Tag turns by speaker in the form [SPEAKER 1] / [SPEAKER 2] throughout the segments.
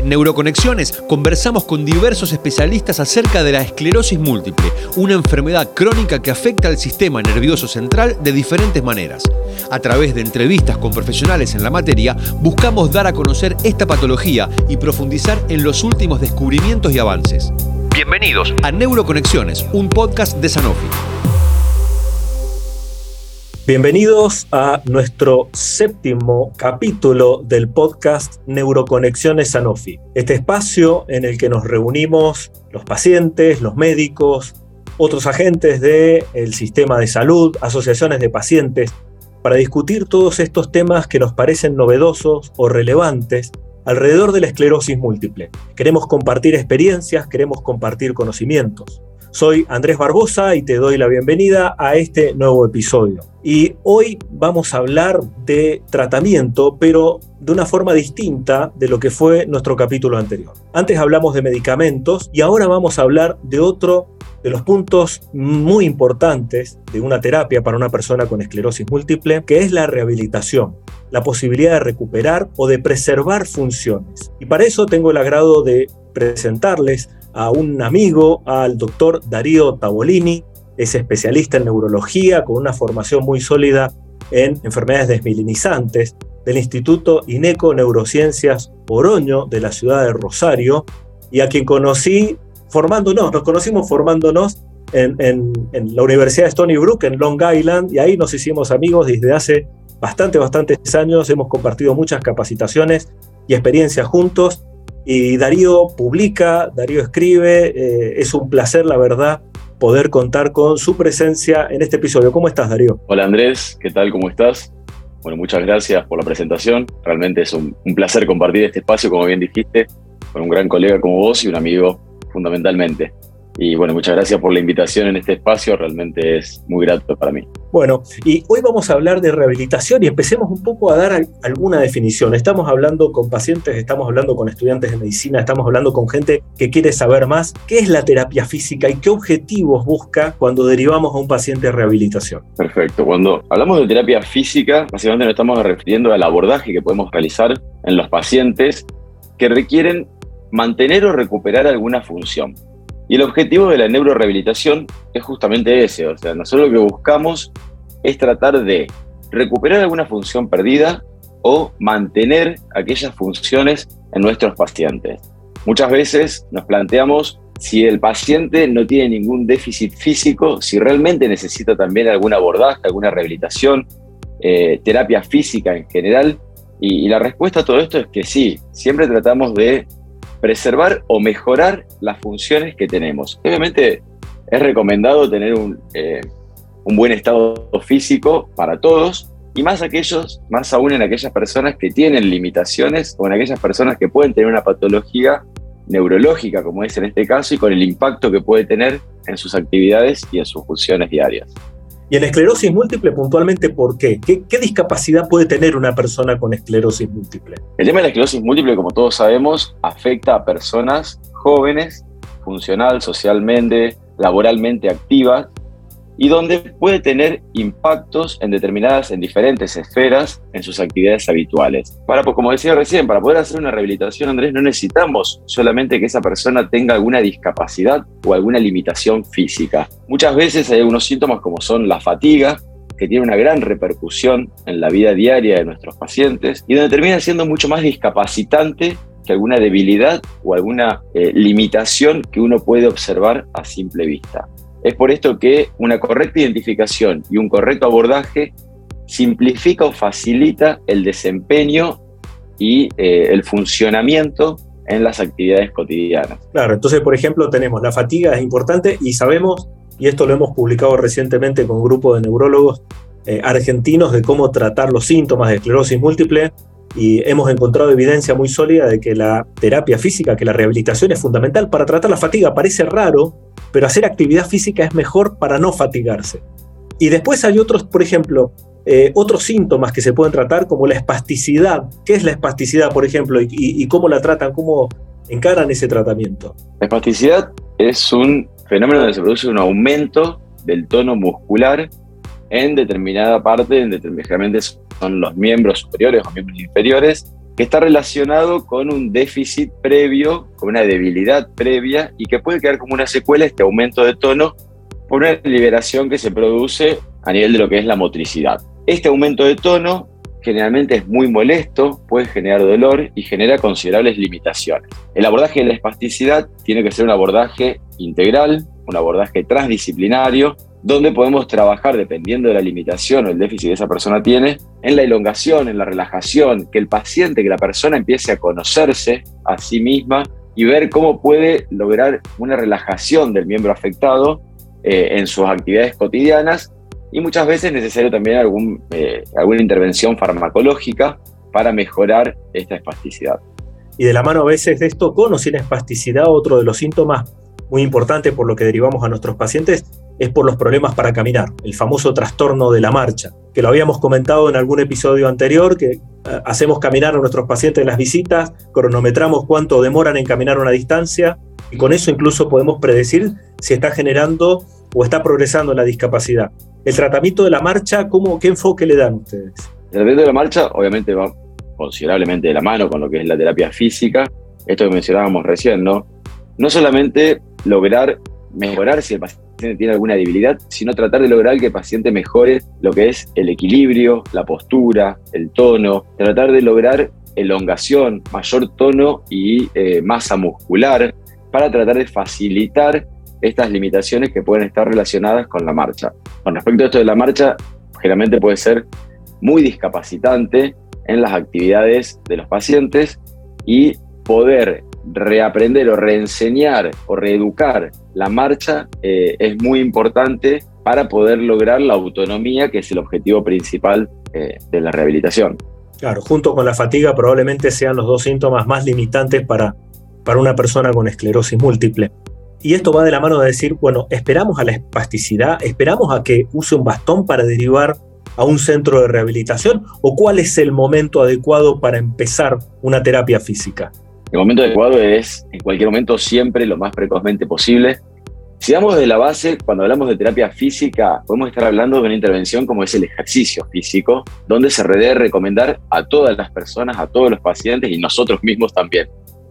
[SPEAKER 1] En Neuroconexiones conversamos con diversos especialistas acerca de la esclerosis múltiple, una enfermedad crónica que afecta al sistema nervioso central de diferentes maneras. A través de entrevistas con profesionales en la materia, buscamos dar a conocer esta patología y profundizar en los últimos descubrimientos y avances. Bienvenidos a Neuroconexiones, un podcast de Sanofi.
[SPEAKER 2] Bienvenidos a nuestro séptimo capítulo del podcast Neuroconexiones Sanofi. Este espacio en el que nos reunimos los pacientes, los médicos, otros agentes del sistema de salud, asociaciones de pacientes, para discutir todos estos temas que nos parecen novedosos o relevantes alrededor de la esclerosis múltiple. Queremos compartir experiencias, queremos compartir conocimientos. Soy Andrés Barbosa y te doy la bienvenida a este nuevo episodio. Y hoy vamos a hablar de tratamiento, pero de una forma distinta de lo que fue nuestro capítulo anterior. Antes hablamos de medicamentos y ahora vamos a hablar de otro de los puntos muy importantes de una terapia para una persona con esclerosis múltiple, que es la rehabilitación, la posibilidad de recuperar o de preservar funciones. Y para eso tengo el agrado de presentarles a un amigo, al doctor Darío Tavolini, es especialista en neurología con una formación muy sólida en enfermedades desmilinizantes del Instituto INECO Neurociencias Oroño de la ciudad de Rosario y a quien conocí formándonos, nos conocimos formándonos en, en, la Universidad de Stony Brook en Long Island y ahí nos hicimos amigos desde hace bastante, bastantes años, hemos compartido muchas capacitaciones y experiencias juntos y Darío publica, Darío escribe, eh, es un placer, la verdad, poder contar con su presencia en este episodio. ¿Cómo estás, Darío?
[SPEAKER 3] Hola Andrés, ¿qué tal? ¿Cómo estás? Bueno, muchas gracias por la presentación. Realmente es un, un placer compartir este espacio, como bien dijiste, con un gran colega como vos y un amigo fundamentalmente. Y bueno, muchas gracias por la invitación en este espacio, realmente es muy grato para mí.
[SPEAKER 2] Bueno, y hoy vamos a hablar de rehabilitación y empecemos un poco a dar alguna definición. Estamos hablando con pacientes, estamos hablando con estudiantes de medicina, estamos hablando con gente que quiere saber más qué es la terapia física y qué objetivos busca cuando derivamos a un paciente de rehabilitación.
[SPEAKER 3] Perfecto, cuando hablamos de terapia física, básicamente nos estamos refiriendo al abordaje que podemos realizar en los pacientes que requieren mantener o recuperar alguna función. Y el objetivo de la neurorehabilitación es justamente ese, o sea, nosotros lo que buscamos es tratar de recuperar alguna función perdida o mantener aquellas funciones en nuestros pacientes. Muchas veces nos planteamos si el paciente no tiene ningún déficit físico, si realmente necesita también algún abordaje, alguna rehabilitación, eh, terapia física en general. y la respuesta a todo esto es que sí, siempre tratamos de preservar o mejorar las funciones que tenemos. Obviamente es recomendado tener un, eh, un buen estado físico para todos y más aquellos, más aún en aquellas personas que tienen limitaciones o en aquellas personas que pueden tener una patología neurológica, como es en este caso, y con el impacto que puede tener en sus actividades y en sus funciones diarias.
[SPEAKER 2] Y en esclerosis múltiple, puntualmente, ¿por qué? qué? ¿Qué discapacidad puede tener una persona con esclerosis múltiple?
[SPEAKER 3] El tema de la esclerosis múltiple, como todos sabemos, afecta a personas jóvenes, funcional, socialmente, laboralmente activas, y donde puede tener impactos en determinadas, en diferentes esferas en sus actividades habituales. Para, pues como decía recién, para poder hacer una rehabilitación, Andrés, no necesitamos solamente que esa persona tenga alguna discapacidad o alguna limitación física. Muchas veces hay algunos síntomas como son la fatiga, que tiene una gran repercusión en la vida diaria de nuestros pacientes y donde termina siendo mucho más discapacitante que alguna debilidad o alguna eh, limitación que uno puede observar a simple vista. Es por esto que una correcta identificación y un correcto abordaje simplifica o facilita el desempeño y eh, el funcionamiento en las actividades cotidianas.
[SPEAKER 2] Claro, entonces, por ejemplo, tenemos la fatiga es importante y sabemos, y esto lo hemos publicado recientemente con un grupo de neurólogos eh, argentinos de cómo tratar los síntomas de esclerosis múltiple y hemos encontrado evidencia muy sólida de que la terapia física, que la rehabilitación es fundamental para tratar la fatiga. Parece raro, pero hacer actividad física es mejor para no fatigarse. Y después hay otros, por ejemplo, eh, otros síntomas que se pueden tratar como la espasticidad. ¿Qué es la espasticidad, por ejemplo, y, cómo la tratan, cómo encaran ese tratamiento?
[SPEAKER 3] La espasticidad es un fenómeno donde se produce un aumento del tono muscular en determinada parte, en generalmente son los miembros superiores o miembros inferiores, que está relacionado con un déficit previo, con una debilidad previa y que puede quedar como una secuela este aumento de tono por una liberación que se produce a nivel de lo que es la motricidad. Este aumento de tono generalmente es muy molesto, puede generar dolor y genera considerables limitaciones. El abordaje de la espasticidad tiene que ser un abordaje integral, un abordaje transdisciplinario, donde podemos trabajar dependiendo de la limitación o el déficit que esa persona tiene, en la elongación, en la relajación, que el paciente, que la persona empiece a conocerse a sí misma y ver cómo puede lograr una relajación del miembro afectado eh, en sus actividades cotidianas y muchas veces es necesario también algún, eh, alguna intervención farmacológica para mejorar esta espasticidad.
[SPEAKER 2] Y de la mano a veces de esto, con o sin espasticidad, otro de los síntomas muy importantes por lo que derivamos a nuestros pacientes es por los problemas para caminar, el famoso trastorno de la marcha, que lo habíamos comentado en algún episodio anterior, que eh, hacemos caminar a nuestros pacientes en las visitas, cronometramos cuánto demoran en caminar una distancia y con eso incluso podemos predecir si está generando o está progresando la discapacidad. El tratamiento de la marcha, ¿cómo, ¿qué enfoque le dan ustedes?
[SPEAKER 3] El tratamiento de la marcha obviamente va considerablemente de la mano con lo que es la terapia física, esto que mencionábamos recién, ¿no? No solamente lograr mejorar si el paciente tiene alguna debilidad, sino tratar de lograr que el paciente mejore lo que es el equilibrio, la postura, el tono, tratar de lograr elongación, mayor tono y eh, masa muscular para tratar de facilitar estas limitaciones que pueden estar relacionadas con la marcha. Con respecto a esto de la marcha, generalmente puede ser muy discapacitante en las actividades de los pacientes y poder reaprender o reenseñar o reeducar la marcha eh, es muy importante para poder lograr la autonomía, que es el objetivo principal eh, de la rehabilitación.
[SPEAKER 2] Claro, junto con la fatiga probablemente sean los dos síntomas más limitantes para, para una persona con esclerosis múltiple. Y esto va de la mano de decir, bueno, esperamos a la espasticidad, esperamos a que use un bastón para derivar a un centro de rehabilitación o cuál es el momento adecuado para empezar una terapia física.
[SPEAKER 3] El momento adecuado es en cualquier momento, siempre lo más precozmente posible. Si damos de la base, cuando hablamos de terapia física, podemos estar hablando de una intervención como es el ejercicio físico, donde se debe recomendar a todas las personas, a todos los pacientes y nosotros mismos también.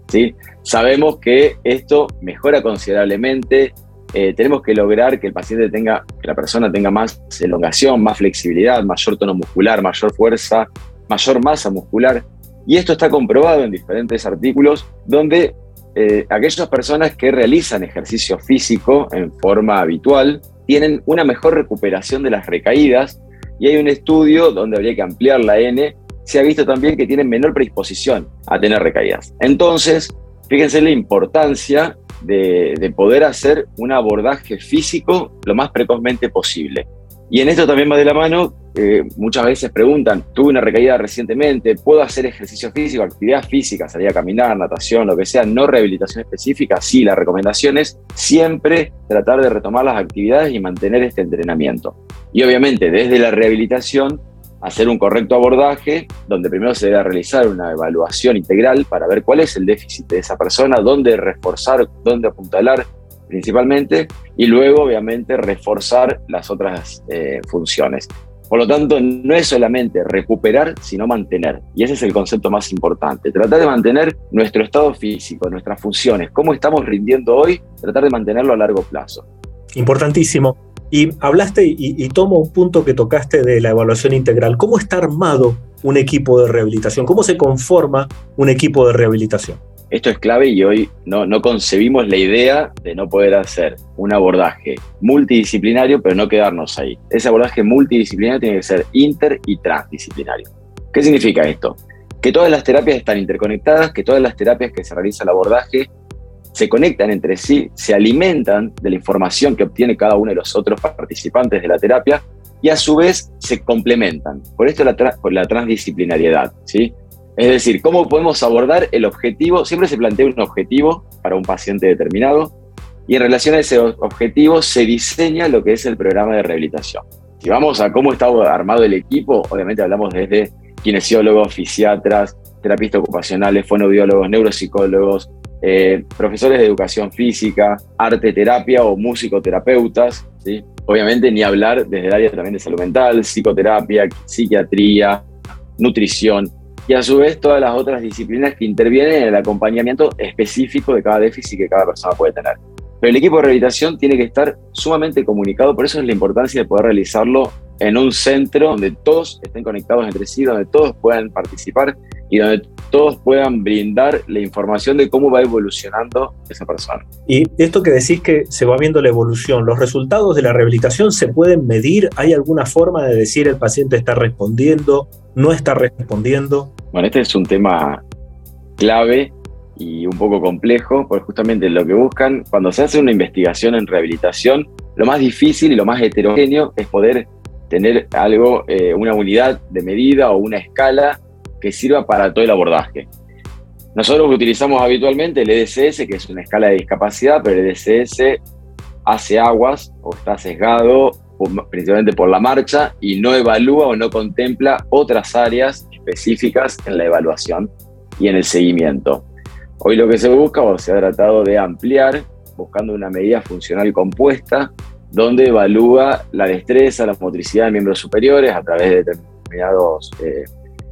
[SPEAKER 3] ¿sí? Sabemos que esto mejora considerablemente, eh, tenemos que lograr que el paciente tenga, que la persona tenga más elongación, más flexibilidad, mayor tono muscular, mayor fuerza, mayor masa muscular. Y esto está comprobado en diferentes artículos donde eh, aquellas personas que realizan ejercicio físico en forma habitual tienen una mejor recuperación de las recaídas y hay un estudio donde habría que ampliar la N se ha visto también que tienen menor predisposición a tener recaídas. Entonces, fíjense la importancia de, poder hacer un abordaje físico lo más precozmente posible. Y en esto también va de la mano, eh, muchas veces preguntan, tuve una recaída recientemente, ¿puedo hacer ejercicio físico, actividad física, salir a caminar, natación, lo que sea, no rehabilitación específica? Sí, la recomendación es siempre tratar de retomar las actividades y mantener este entrenamiento. Y obviamente desde la rehabilitación hacer un correcto abordaje, donde primero se debe realizar una evaluación integral para ver cuál es el déficit de esa persona, dónde reforzar, dónde apuntalar principalmente, y luego obviamente reforzar las otras eh, funciones. Por lo tanto, no es solamente recuperar, sino mantener. Y ese es el concepto más importante. Tratar de mantener nuestro estado físico, nuestras funciones, cómo estamos rindiendo hoy, tratar de mantenerlo a largo plazo.
[SPEAKER 2] Importantísimo. Y hablaste y, tomo un punto que tocaste de la evaluación integral. ¿Cómo está armado un equipo de rehabilitación? ¿Cómo se conforma un equipo de rehabilitación?
[SPEAKER 3] Esto es clave y hoy no, no concebimos la idea de no poder hacer un abordaje multidisciplinario, pero no quedarnos ahí. Ese abordaje multidisciplinario tiene que ser inter y transdisciplinario. ¿Qué significa esto? Que todas las terapias están interconectadas, que todas las terapias que se realiza el abordaje se conectan entre sí, se alimentan de la información que obtiene cada uno de los otros participantes de la terapia y a su vez se complementan. Por esto la, la transdisciplinariedad, ¿sí? Es decir, cómo podemos abordar el objetivo, siempre se plantea un objetivo para un paciente determinado y en relación a ese objetivo se diseña lo que es el programa de rehabilitación. Si vamos a cómo está armado el equipo, obviamente hablamos desde kinesiólogos, fisiatras, terapistas ocupacionales, fonobiólogos, neuropsicólogos, eh, profesores de educación física, arte terapia o musicoterapeutas, ¿sí? obviamente ni hablar desde el área también de salud mental, psicoterapia, psiquiatría, nutrición. Y a su vez todas las otras disciplinas que intervienen en el acompañamiento específico de cada déficit que cada persona puede tener. Pero el equipo de rehabilitación tiene que estar sumamente comunicado, por eso es la importancia de poder realizarlo en un centro donde todos estén conectados entre sí, donde todos puedan participar y donde todos puedan brindar la información de cómo va evolucionando esa persona.
[SPEAKER 2] Y esto que decís que se va viendo la evolución, ¿los resultados de la rehabilitación se pueden medir? ¿Hay alguna forma de decir el paciente está respondiendo, no está respondiendo?
[SPEAKER 3] Bueno, este es un tema clave y un poco complejo, porque justamente lo que buscan, cuando se hace una investigación en rehabilitación, lo más difícil y lo más heterogéneo es poder tener algo, eh, una unidad de medida o una escala que sirva para todo el abordaje. Nosotros utilizamos habitualmente el EDCS, que es una escala de discapacidad, pero el EDCS hace aguas o está sesgado principalmente por la marcha y no evalúa o no contempla otras áreas específicas en la evaluación y en el seguimiento. Hoy lo que se busca o se ha tratado de ampliar buscando una medida funcional compuesta donde evalúa la destreza, la motricidad de miembros superiores a través de determinados eh,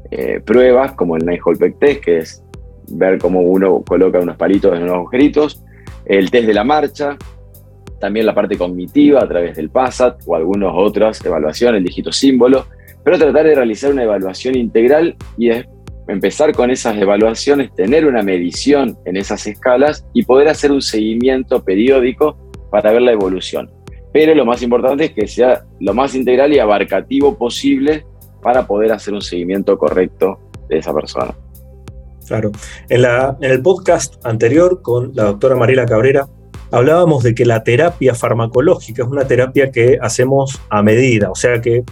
[SPEAKER 3] eh, pruebas, como el Nine Hole Test, que es ver cómo uno coloca unos palitos en unos agujeritos, el test de la marcha, también la parte cognitiva a través del PASAT o algunas otras evaluaciones, el dígito símbolo, pero tratar de realizar una evaluación integral y empezar con esas evaluaciones, tener una medición en esas escalas y poder hacer un seguimiento periódico para ver la evolución. Pero lo más importante es que sea lo más integral y abarcativo posible para poder hacer un seguimiento correcto de esa persona.
[SPEAKER 2] Claro. En, la, en el podcast anterior con la doctora Mariela Cabrera hablábamos de que la terapia farmacológica es una terapia que hacemos a medida, o sea que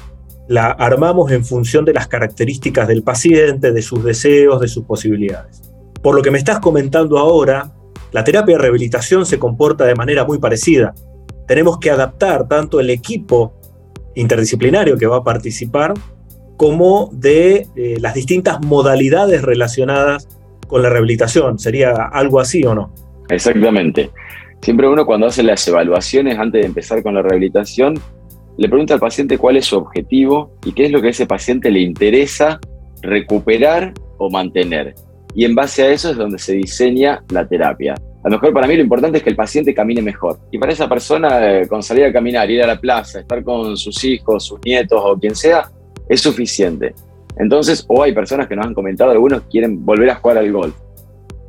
[SPEAKER 2] la armamos en función de las características del paciente, de sus deseos, de sus posibilidades. Por lo que me estás comentando ahora, la terapia de rehabilitación se comporta de manera muy parecida. Tenemos que adaptar tanto el equipo interdisciplinario que va a participar como de eh, las distintas modalidades relacionadas con la rehabilitación. ¿Sería algo así o no?
[SPEAKER 3] Exactamente. Siempre uno cuando hace las evaluaciones antes de empezar con la rehabilitación, le pregunta al paciente cuál es su objetivo y qué es lo que a ese paciente le interesa recuperar o mantener. Y en base a eso es donde se diseña la terapia. A lo mejor para mí lo importante es que el paciente camine mejor. Y para esa persona, eh, con salir a caminar, ir a la plaza, estar con sus hijos, sus nietos o quien sea, es suficiente. Entonces, o hay personas que nos han comentado, algunos quieren volver a jugar al golf.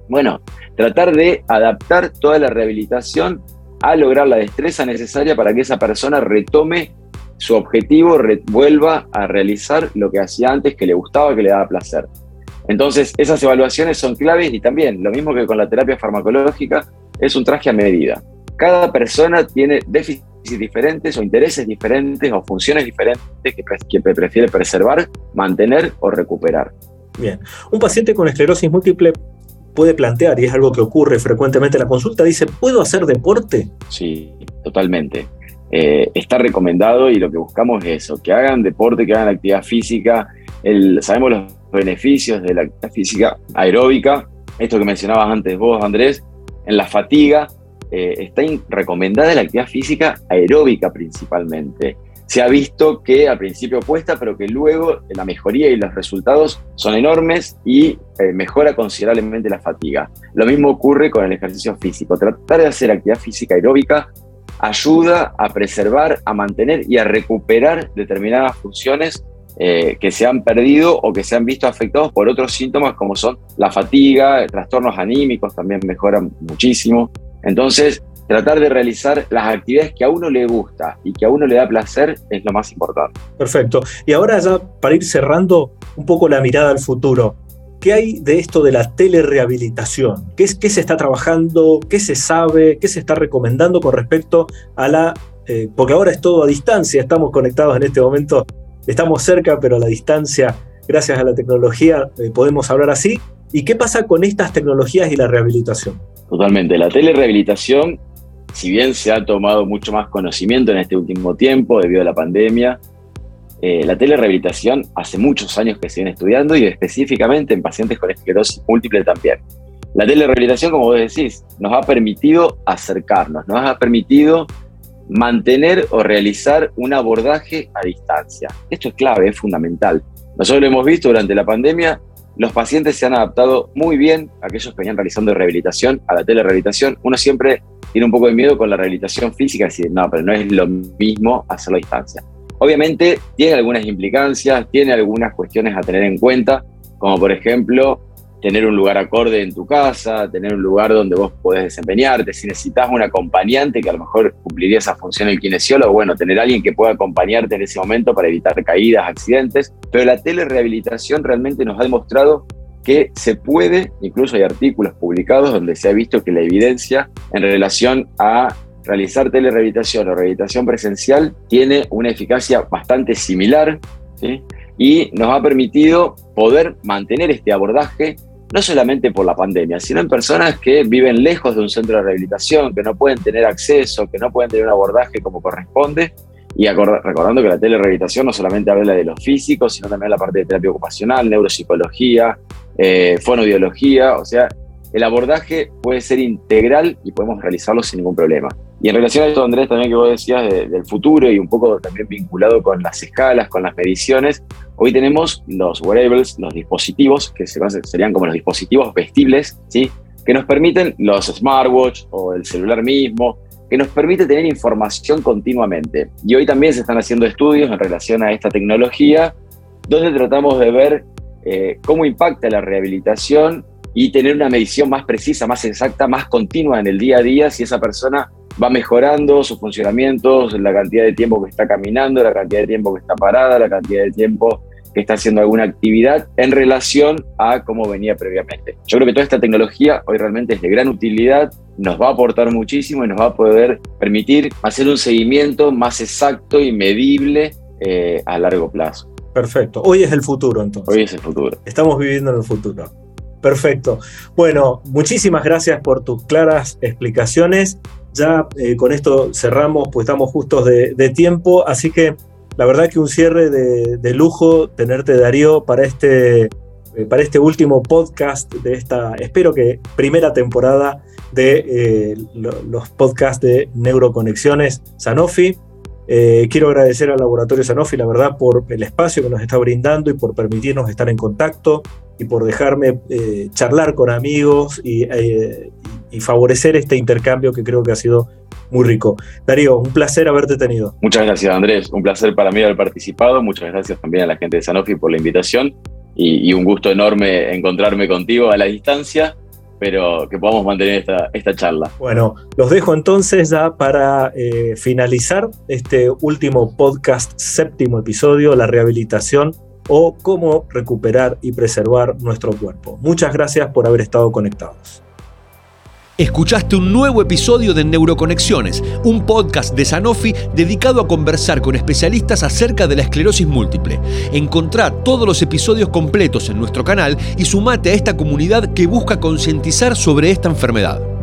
[SPEAKER 3] Bueno, tratar de adaptar toda la rehabilitación a lograr la destreza necesaria para que esa persona retome su objetivo, vuelva a realizar lo que hacía antes, que le gustaba, que le daba placer. Entonces, esas evaluaciones son claves y también, lo mismo que con la terapia farmacológica, es un traje a medida. Cada persona tiene déficit diferentes o intereses diferentes o funciones diferentes que, prefiere preservar, mantener o recuperar.
[SPEAKER 2] Bien, un paciente con esclerosis múltiple puede plantear, y es algo que ocurre frecuentemente en la consulta, dice, ¿puedo hacer deporte?
[SPEAKER 3] Sí, totalmente. Eh, está recomendado y lo que buscamos es eso, que hagan deporte, que hagan actividad física. El, sabemos los beneficios de la actividad física aeróbica, esto que mencionabas antes vos, Andrés, en la fatiga, eh, está recomendada la actividad física aeróbica principalmente. Se ha visto que al principio cuesta, pero que luego la mejoría y los resultados son enormes y eh, mejora considerablemente la fatiga. Lo mismo ocurre con el ejercicio físico. Tratar de hacer actividad física aeróbica ayuda a preservar, a mantener y a recuperar determinadas funciones eh, que se han perdido o que se han visto afectados por otros síntomas como son la fatiga, trastornos anímicos también mejoran muchísimo. Entonces, tratar de realizar las actividades que a uno le gusta y que a uno le da placer es lo más importante.
[SPEAKER 2] Perfecto. Y ahora ya para ir cerrando un poco la mirada al futuro, ¿qué hay de esto de la telerehabilitación? ¿Qué, es, qué se está trabajando? ¿Qué se sabe? ¿Qué se está recomendando con respecto a la... Eh, porque ahora es todo a distancia, estamos conectados en este momento, estamos cerca, pero a la distancia, gracias a la tecnología, eh, podemos hablar así. ¿Y qué pasa con estas tecnologías y la rehabilitación?
[SPEAKER 3] Totalmente. La telerehabilitación, si bien se ha tomado mucho más conocimiento en este último tiempo debido a la pandemia, eh, la telerehabilitación hace muchos años que se viene estudiando y específicamente en pacientes con esclerosis múltiple también. La telerehabilitación, como vos decís, nos ha permitido acercarnos, nos ha permitido mantener o realizar un abordaje a distancia. Esto es clave, es fundamental. Nosotros lo hemos visto durante la pandemia los pacientes se han adaptado muy bien, aquellos que venían realizando rehabilitación, a la telerehabilitación. Uno siempre tiene un poco de miedo con la rehabilitación física, decir, no, pero no es lo mismo hacerlo a distancia. Obviamente tiene algunas implicancias, tiene algunas cuestiones a tener en cuenta, como por ejemplo tener un lugar acorde en tu casa, tener un lugar donde vos podés desempeñarte, si necesitas un acompañante que a lo mejor cumpliría esa función el kinesiólogo, bueno, tener alguien que pueda acompañarte en ese momento para evitar caídas, accidentes, pero la telerehabilitación realmente nos ha demostrado que se puede, incluso hay artículos publicados donde se ha visto que la evidencia en relación a realizar telerehabilitación o rehabilitación presencial tiene una eficacia bastante similar y nos ha permitido poder mantener este abordaje no solamente por la pandemia, sino en personas que viven lejos de un centro de rehabilitación, que no pueden tener acceso, que no pueden tener un abordaje como corresponde. Y recordando que la telerehabilitación no solamente habla de los físicos, sino también la parte de terapia ocupacional, neuropsicología, eh, fonobiología, o sea, el abordaje puede ser integral y podemos realizarlo sin ningún problema. Y en relación a esto, Andrés, también que vos decías del futuro y un poco también vinculado con las escalas, con las mediciones, hoy tenemos los wearables, los dispositivos, que serían como los dispositivos vestibles, ¿sí? que nos permiten los smartwatch o el celular mismo, que nos permite tener información continuamente. Y hoy también se están haciendo estudios en relación a esta tecnología, donde tratamos de ver eh, cómo impacta la rehabilitación y tener una medición más precisa, más exacta, más continua en el día a día, si esa persona va mejorando sus funcionamientos, la cantidad de tiempo que está caminando, la cantidad de tiempo que está parada, la cantidad de tiempo que está haciendo alguna actividad en relación a cómo venía previamente. Yo creo que toda esta tecnología hoy realmente es de gran utilidad, nos va a aportar muchísimo y nos va a poder permitir hacer un seguimiento más exacto y medible eh, a largo plazo.
[SPEAKER 2] Perfecto. Hoy es el futuro entonces.
[SPEAKER 3] Hoy es el futuro.
[SPEAKER 2] Estamos viviendo en el futuro. Perfecto. Bueno, muchísimas gracias por tus claras explicaciones. Ya eh, con esto cerramos, pues estamos justos de, tiempo, así que la verdad que un cierre de, lujo tenerte Darío para este, eh, para este último podcast de esta, espero que primera temporada de eh, los podcasts de Neuroconexiones Sanofi. Quiero agradecer al Laboratorio Sanofi, la verdad, por el espacio que nos está brindando y por permitirnos estar en contacto y por dejarme eh, charlar con amigos eh, y, favorecer este intercambio que creo que ha sido muy rico. Darío, un placer haberte tenido.
[SPEAKER 3] Muchas gracias Andrés, un placer para mí haber participado, muchas gracias también a la gente de Sanofi por la invitación y, un gusto enorme encontrarme contigo a la distancia pero que podamos mantener esta, esta charla.
[SPEAKER 2] Bueno, los dejo entonces ya para eh, finalizar este último podcast, séptimo episodio, la rehabilitación o cómo recuperar y preservar nuestro cuerpo. Muchas gracias por haber estado conectados.
[SPEAKER 1] Escuchaste un nuevo episodio de Neuroconexiones, un podcast de Sanofi dedicado a conversar con especialistas acerca de la esclerosis múltiple. Encontrá todos los episodios completos en nuestro canal y sumate a esta comunidad que busca concientizar sobre esta enfermedad.